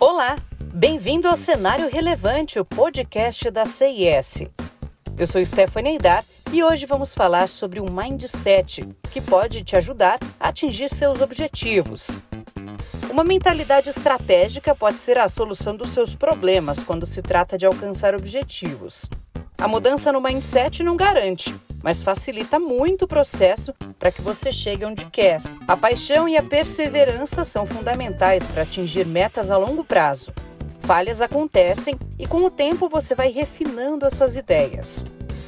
Olá, bem-vindo ao Cenário Relevante, o podcast da CIS. Eu sou Stephanie Aidar e hoje vamos falar sobre o mindset, que pode te ajudar a atingir seus objetivos. Uma mentalidade estratégica pode ser a solução dos seus problemas quando se trata de alcançar objetivos. A mudança no mindset não garante, mas facilita muito o processo para que você chegue onde quer. A paixão e a perseverança são fundamentais para atingir metas a longo prazo. Falhas acontecem e com o tempo você vai refinando as suas ideias.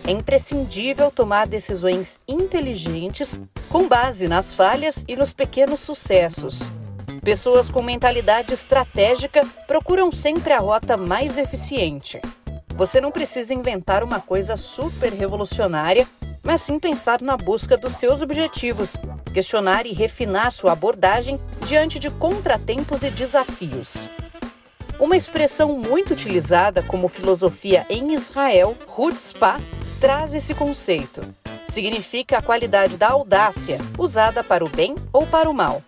É imprescindível tomar decisões inteligentes com base nas falhas e nos pequenos sucessos. Pessoas com mentalidade estratégica procuram sempre a rota mais eficiente. Você não precisa inventar uma coisa super revolucionária mas sim pensar na busca dos seus objetivos, questionar e refinar sua abordagem diante de contratempos e desafios. Uma expressão muito utilizada como filosofia em Israel, Hutzpah, traz esse conceito. Significa a qualidade da audácia, usada para o bem ou para o mal.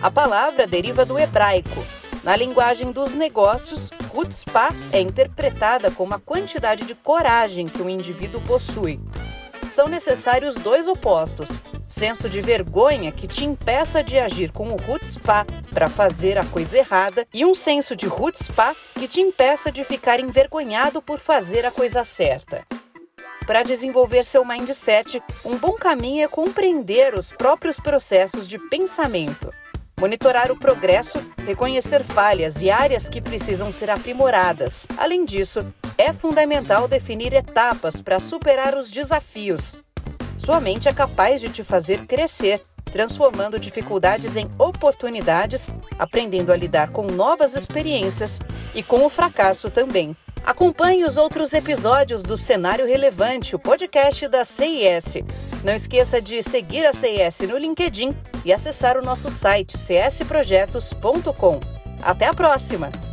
A palavra deriva do hebraico. Na linguagem dos negócios, Hutzpah é interpretada como a quantidade de coragem que um indivíduo possui, são necessários dois opostos: senso de vergonha que te impeça de agir com o Hutzpah para fazer a coisa errada e um senso de Hutzpah que te impeça de ficar envergonhado por fazer a coisa certa. Para desenvolver seu mindset, um bom caminho é compreender os próprios processos de pensamento monitorar o progresso, reconhecer falhas e áreas que precisam ser aprimoradas. Além disso, é fundamental definir etapas para superar os desafios. Sua mente é capaz de te fazer crescer, transformando dificuldades em oportunidades, aprendendo a lidar com novas experiências e com o fracasso também. Acompanhe os outros episódios do Cenário Relevante, o podcast da CIS. Não esqueça de seguir a CIS no LinkedIn e acessar o nosso site csprojetos.com. Até a próxima!